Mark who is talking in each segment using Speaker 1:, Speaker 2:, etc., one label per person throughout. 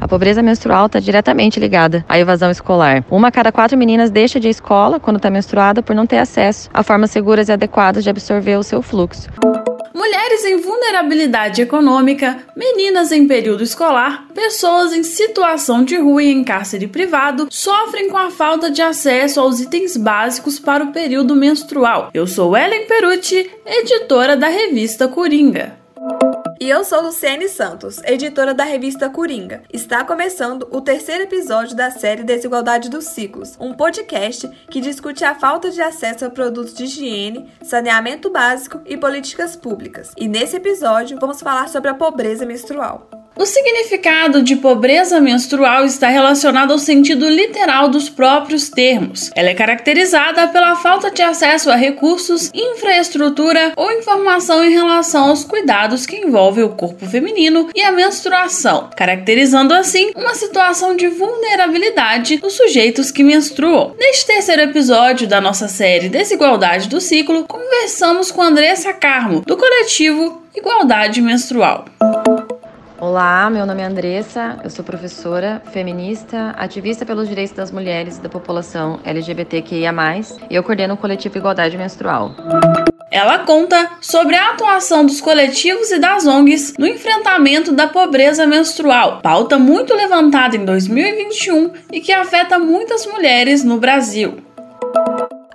Speaker 1: A pobreza menstrual está diretamente ligada à evasão escolar. Uma a cada quatro meninas deixa de ir à escola quando está menstruada por não ter acesso a formas seguras e adequadas de absorver o seu fluxo.
Speaker 2: Mulheres em vulnerabilidade econômica, meninas em período escolar, pessoas em situação de rua e em cárcere privado sofrem com a falta de acesso aos itens básicos para o período menstrual. Eu sou Ellen Perucci, editora da revista Coringa.
Speaker 3: E eu sou Luciene Santos, editora da revista Coringa. Está começando o terceiro episódio da série Desigualdade dos Ciclos, um podcast que discute a falta de acesso a produtos de higiene, saneamento básico e políticas públicas. E nesse episódio vamos falar sobre a pobreza menstrual.
Speaker 2: O significado de pobreza menstrual está relacionado ao sentido literal dos próprios termos. Ela é caracterizada pela falta de acesso a recursos, infraestrutura ou informação em relação aos cuidados que envolvem o corpo feminino e a menstruação, caracterizando assim uma situação de vulnerabilidade dos sujeitos que menstruam. Neste terceiro episódio da nossa série Desigualdade do Ciclo, conversamos com Andressa Carmo, do coletivo Igualdade Menstrual.
Speaker 1: Olá, meu nome é Andressa, eu sou professora, feminista, ativista pelos direitos das mulheres e da população LGBTQIA+, e eu coordeno o coletivo Igualdade Menstrual.
Speaker 2: Ela conta sobre a atuação dos coletivos e das ONGs no enfrentamento da pobreza menstrual, pauta muito levantada em 2021 e que afeta muitas mulheres no Brasil.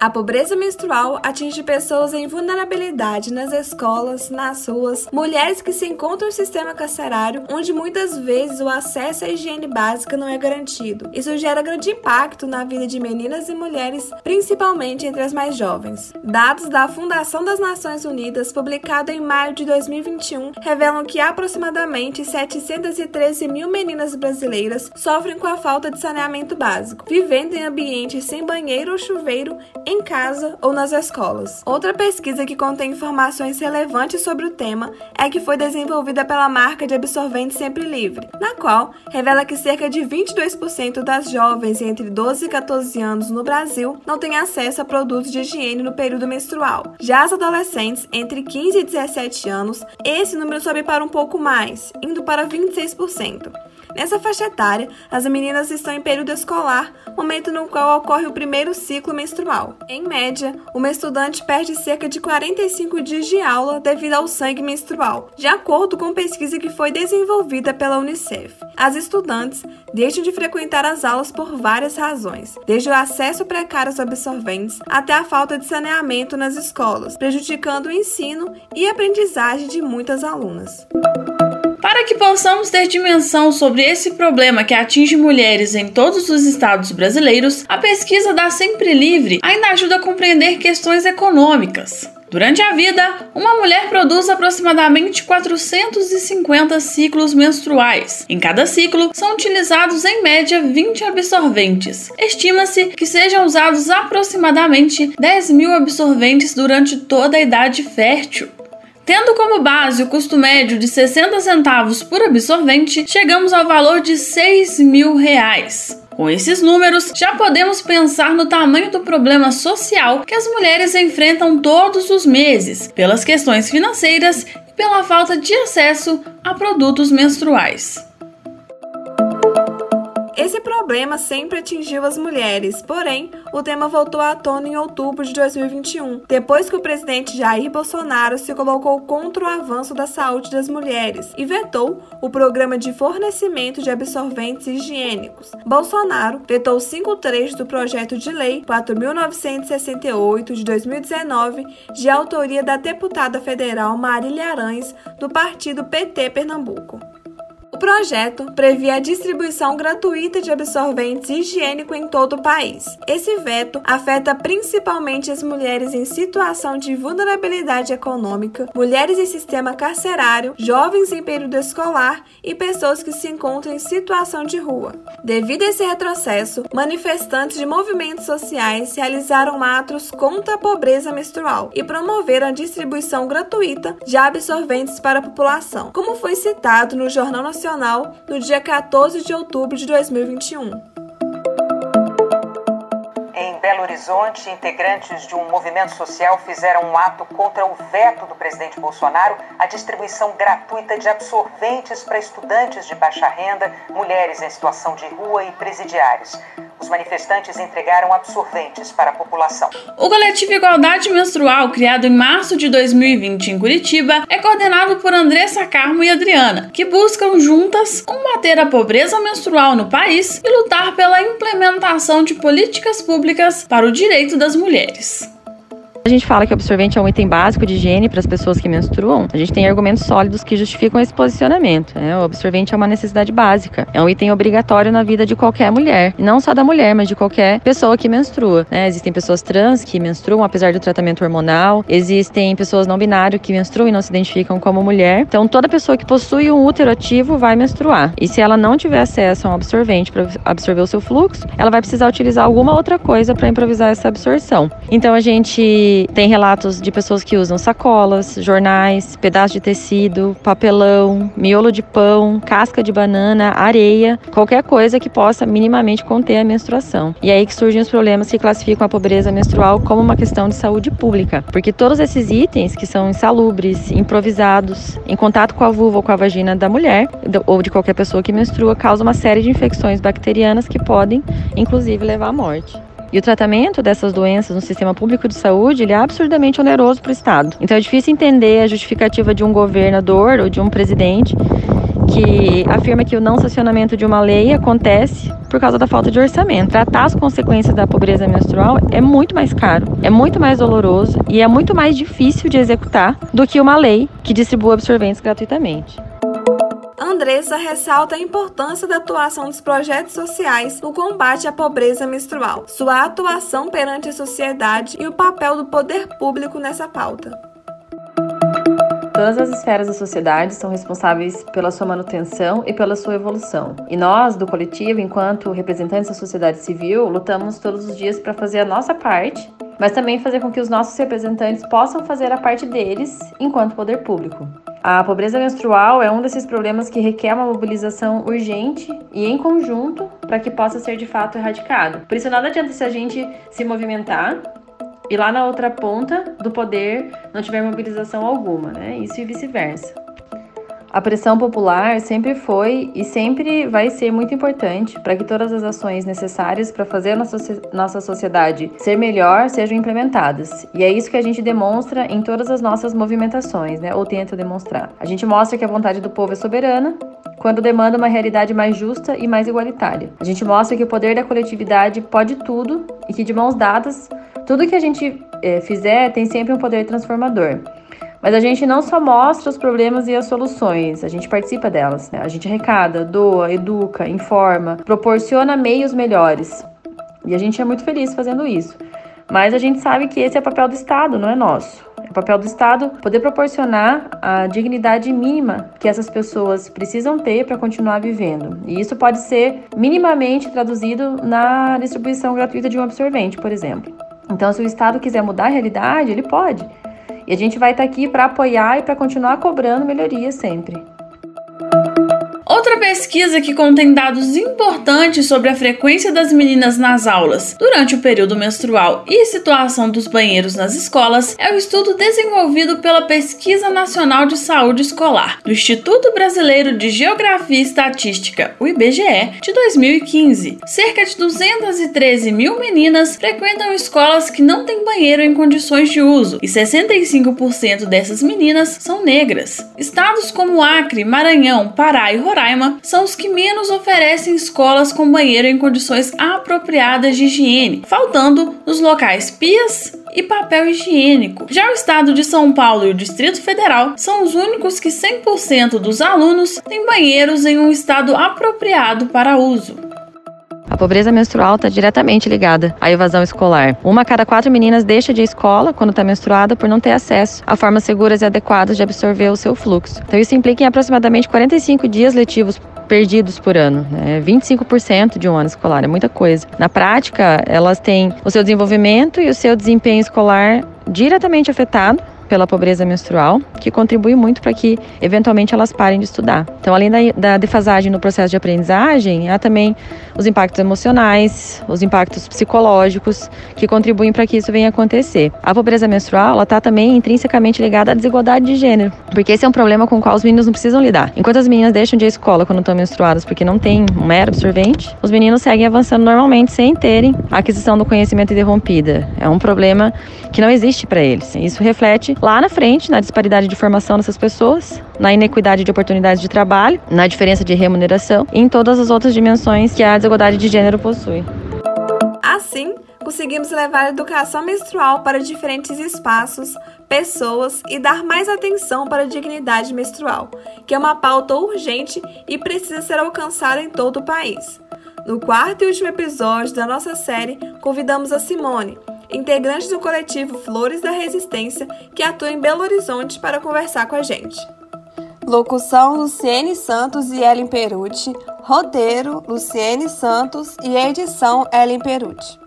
Speaker 3: A pobreza menstrual atinge pessoas em vulnerabilidade nas escolas, nas ruas, mulheres que se encontram no sistema carcerário, onde muitas vezes o acesso à higiene básica não é garantido. Isso gera grande impacto na vida de meninas e mulheres, principalmente entre as mais jovens. Dados da Fundação das Nações Unidas, publicado em maio de 2021, revelam que aproximadamente 713 mil meninas brasileiras sofrem com a falta de saneamento básico, vivendo em ambientes sem banheiro ou chuveiro em casa ou nas escolas. Outra pesquisa que contém informações relevantes sobre o tema é que foi desenvolvida pela marca de absorvente Sempre Livre, na qual revela que cerca de 22% das jovens entre 12 e 14 anos no Brasil não têm acesso a produtos de higiene no período menstrual. Já as adolescentes entre 15 e 17 anos, esse número sobe para um pouco mais, indo para 26%. Nessa faixa etária, as meninas estão em período escolar, momento no qual ocorre o primeiro ciclo menstrual. Em média, uma estudante perde cerca de 45 dias de aula devido ao sangue menstrual, de acordo com pesquisa que foi desenvolvida pela Unicef. As estudantes deixam de frequentar as aulas por várias razões, desde o acesso precário aos absorventes até a falta de saneamento nas escolas, prejudicando o ensino e aprendizagem de muitas alunas.
Speaker 2: Para que possamos ter dimensão sobre esse problema que atinge mulheres em todos os estados brasileiros, a pesquisa da Sempre Livre ainda ajuda a compreender questões econômicas. Durante a vida, uma mulher produz aproximadamente 450 ciclos menstruais. Em cada ciclo, são utilizados em média 20 absorventes. Estima-se que sejam usados aproximadamente 10 mil absorventes durante toda a idade fértil. Tendo como base o custo médio de 60 centavos por absorvente, chegamos ao valor de 6 mil reais. Com esses números, já podemos pensar no tamanho do problema social que as mulheres enfrentam todos os meses, pelas questões financeiras e pela falta de acesso a produtos menstruais.
Speaker 3: Esse problema sempre atingiu as mulheres, porém, o tema voltou à tona em outubro de 2021, depois que o presidente Jair Bolsonaro se colocou contra o avanço da saúde das mulheres e vetou o programa de fornecimento de absorventes higiênicos. Bolsonaro vetou cinco trechos do projeto de lei 4.968 de 2019, de autoria da deputada federal Marília Arães, do partido PT Pernambuco. O projeto previa a distribuição gratuita de absorventes higiênicos em todo o país. Esse veto afeta principalmente as mulheres em situação de vulnerabilidade econômica, mulheres em sistema carcerário, jovens em período escolar e pessoas que se encontram em situação de rua. Devido a esse retrocesso, manifestantes de movimentos sociais realizaram atos contra a pobreza menstrual e promoveram a distribuição gratuita de absorventes para a população, como foi citado no Jornal Nacional Nacional no dia 14 de outubro de 2021.
Speaker 4: Em Belo Horizonte, integrantes de um movimento social fizeram um ato contra o veto do presidente Bolsonaro à distribuição gratuita de absorventes para estudantes de baixa renda, mulheres em situação de rua e presidiários. Os manifestantes entregaram absorventes para a população.
Speaker 2: O coletivo Igualdade Menstrual, criado em março de 2020 em Curitiba, é coordenado por Andressa Carmo e Adriana, que buscam juntas combater a pobreza menstrual no país e lutar pela implementação de políticas públicas para o direito das mulheres.
Speaker 1: A gente fala que o absorvente é um item básico de higiene para as pessoas que menstruam. A gente tem argumentos sólidos que justificam esse posicionamento. Né? O absorvente é uma necessidade básica, é um item obrigatório na vida de qualquer mulher, não só da mulher, mas de qualquer pessoa que menstrua. Né? Existem pessoas trans que menstruam apesar do tratamento hormonal, existem pessoas não binárias que menstruam e não se identificam como mulher. Então, toda pessoa que possui um útero ativo vai menstruar. E se ela não tiver acesso a um absorvente para absorver o seu fluxo, ela vai precisar utilizar alguma outra coisa para improvisar essa absorção. Então, a gente tem relatos de pessoas que usam sacolas, jornais, pedaços de tecido, papelão, miolo de pão, casca de banana, areia, qualquer coisa que possa minimamente conter a menstruação. E é aí que surgem os problemas que classificam a pobreza menstrual como uma questão de saúde pública, porque todos esses itens que são insalubres, improvisados, em contato com a vulva ou com a vagina da mulher ou de qualquer pessoa que menstrua, causam uma série de infecções bacterianas que podem, inclusive, levar à morte. E o tratamento dessas doenças no sistema público de saúde é absurdamente oneroso para o Estado. Então é difícil entender a justificativa de um governador ou de um presidente que afirma que o não sancionamento de uma lei acontece por causa da falta de orçamento. Tratar as consequências da pobreza menstrual é muito mais caro, é muito mais doloroso e é muito mais difícil de executar do que uma lei que distribua absorventes gratuitamente.
Speaker 3: Andressa ressalta a importância da atuação dos projetos sociais no combate à pobreza menstrual, sua atuação perante a sociedade e o papel do poder público nessa pauta.
Speaker 1: Todas as esferas da sociedade são responsáveis pela sua manutenção e pela sua evolução. E nós, do coletivo, enquanto representantes da sociedade civil, lutamos todos os dias para fazer a nossa parte, mas também fazer com que os nossos representantes possam fazer a parte deles enquanto poder público. A pobreza menstrual é um desses problemas que requer uma mobilização urgente e em conjunto para que possa ser de fato erradicado. Por isso, nada adianta se a gente se movimentar e lá na outra ponta do poder não tiver mobilização alguma, né? Isso e vice-versa. A pressão popular sempre foi e sempre vai ser muito importante para que todas as ações necessárias para fazer nossa, nossa sociedade ser melhor sejam implementadas. E é isso que a gente demonstra em todas as nossas movimentações, né? Ou tenta demonstrar. A gente mostra que a vontade do povo é soberana quando demanda uma realidade mais justa e mais igualitária. A gente mostra que o poder da coletividade pode tudo e que de mãos dadas, tudo que a gente é, fizer tem sempre um poder transformador. Mas a gente não só mostra os problemas e as soluções, a gente participa delas. Né? A gente arrecada, doa, educa, informa, proporciona meios melhores. E a gente é muito feliz fazendo isso. Mas a gente sabe que esse é o papel do Estado, não é nosso. É o papel do Estado poder proporcionar a dignidade mínima que essas pessoas precisam ter para continuar vivendo. E isso pode ser minimamente traduzido na distribuição gratuita de um absorvente, por exemplo. Então, se o Estado quiser mudar a realidade, ele pode. E a gente vai estar tá aqui para apoiar e para continuar cobrando melhorias sempre.
Speaker 2: Outra pesquisa que contém dados importantes sobre a frequência das meninas nas aulas durante o período menstrual e situação dos banheiros nas escolas é o estudo desenvolvido pela Pesquisa Nacional de Saúde Escolar do Instituto Brasileiro de Geografia e Estatística, o IBGE, de 2015. Cerca de 213 mil meninas frequentam escolas que não têm banheiro em condições de uso e 65% dessas meninas são negras. Estados como Acre, Maranhão, Pará e Roraima Roraima são os que menos oferecem escolas com banheiro em condições apropriadas de higiene, faltando nos locais pias e papel higiênico. Já o estado de São Paulo e o Distrito Federal são os únicos que 100% dos alunos têm banheiros em um estado apropriado para uso.
Speaker 1: A pobreza menstrual está diretamente ligada à evasão escolar. Uma a cada quatro meninas deixa de escola quando está menstruada por não ter acesso a formas seguras e adequadas de absorver o seu fluxo. Então, isso implica em aproximadamente 45 dias letivos perdidos por ano, né? 25% de um ano escolar, é muita coisa. Na prática, elas têm o seu desenvolvimento e o seu desempenho escolar diretamente afetado pela pobreza menstrual, que contribui muito para que eventualmente elas parem de estudar. Então, além da, da defasagem no processo de aprendizagem, há também os impactos emocionais, os impactos psicológicos que contribuem para que isso venha acontecer. A pobreza menstrual está também intrinsecamente ligada à desigualdade de gênero, porque esse é um problema com o qual os meninos não precisam lidar. Enquanto as meninas deixam de ir à escola quando estão menstruadas porque não tem um mero absorvente, os meninos seguem avançando normalmente sem terem a aquisição do conhecimento interrompida. É um problema que não existe para eles. Isso reflete lá na frente na disparidade de formação dessas pessoas, na inequidade de oportunidades de trabalho, na diferença de remuneração e em todas as outras dimensões que a desigualdade de gênero possui.
Speaker 3: Assim, conseguimos levar a educação menstrual para diferentes espaços, pessoas e dar mais atenção para a dignidade menstrual, que é uma pauta urgente e precisa ser alcançada em todo o país. No quarto e último episódio da nossa série, convidamos a Simone, integrante do coletivo Flores da Resistência, que atua em Belo Horizonte, para conversar com a gente. Locução Luciene Santos e Ellen Perucci. Roteiro Luciene Santos e edição Ellen Perucci.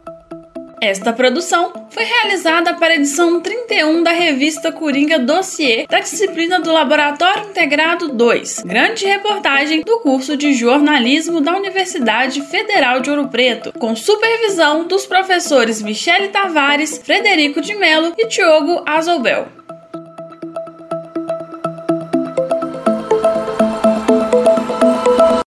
Speaker 2: Esta produção foi realizada para a edição 31 da revista Coringa Dossier da disciplina do Laboratório Integrado 2, grande reportagem do curso de jornalismo da Universidade Federal de Ouro Preto, com supervisão dos professores Michele Tavares, Frederico de Mello e Diogo Azobel.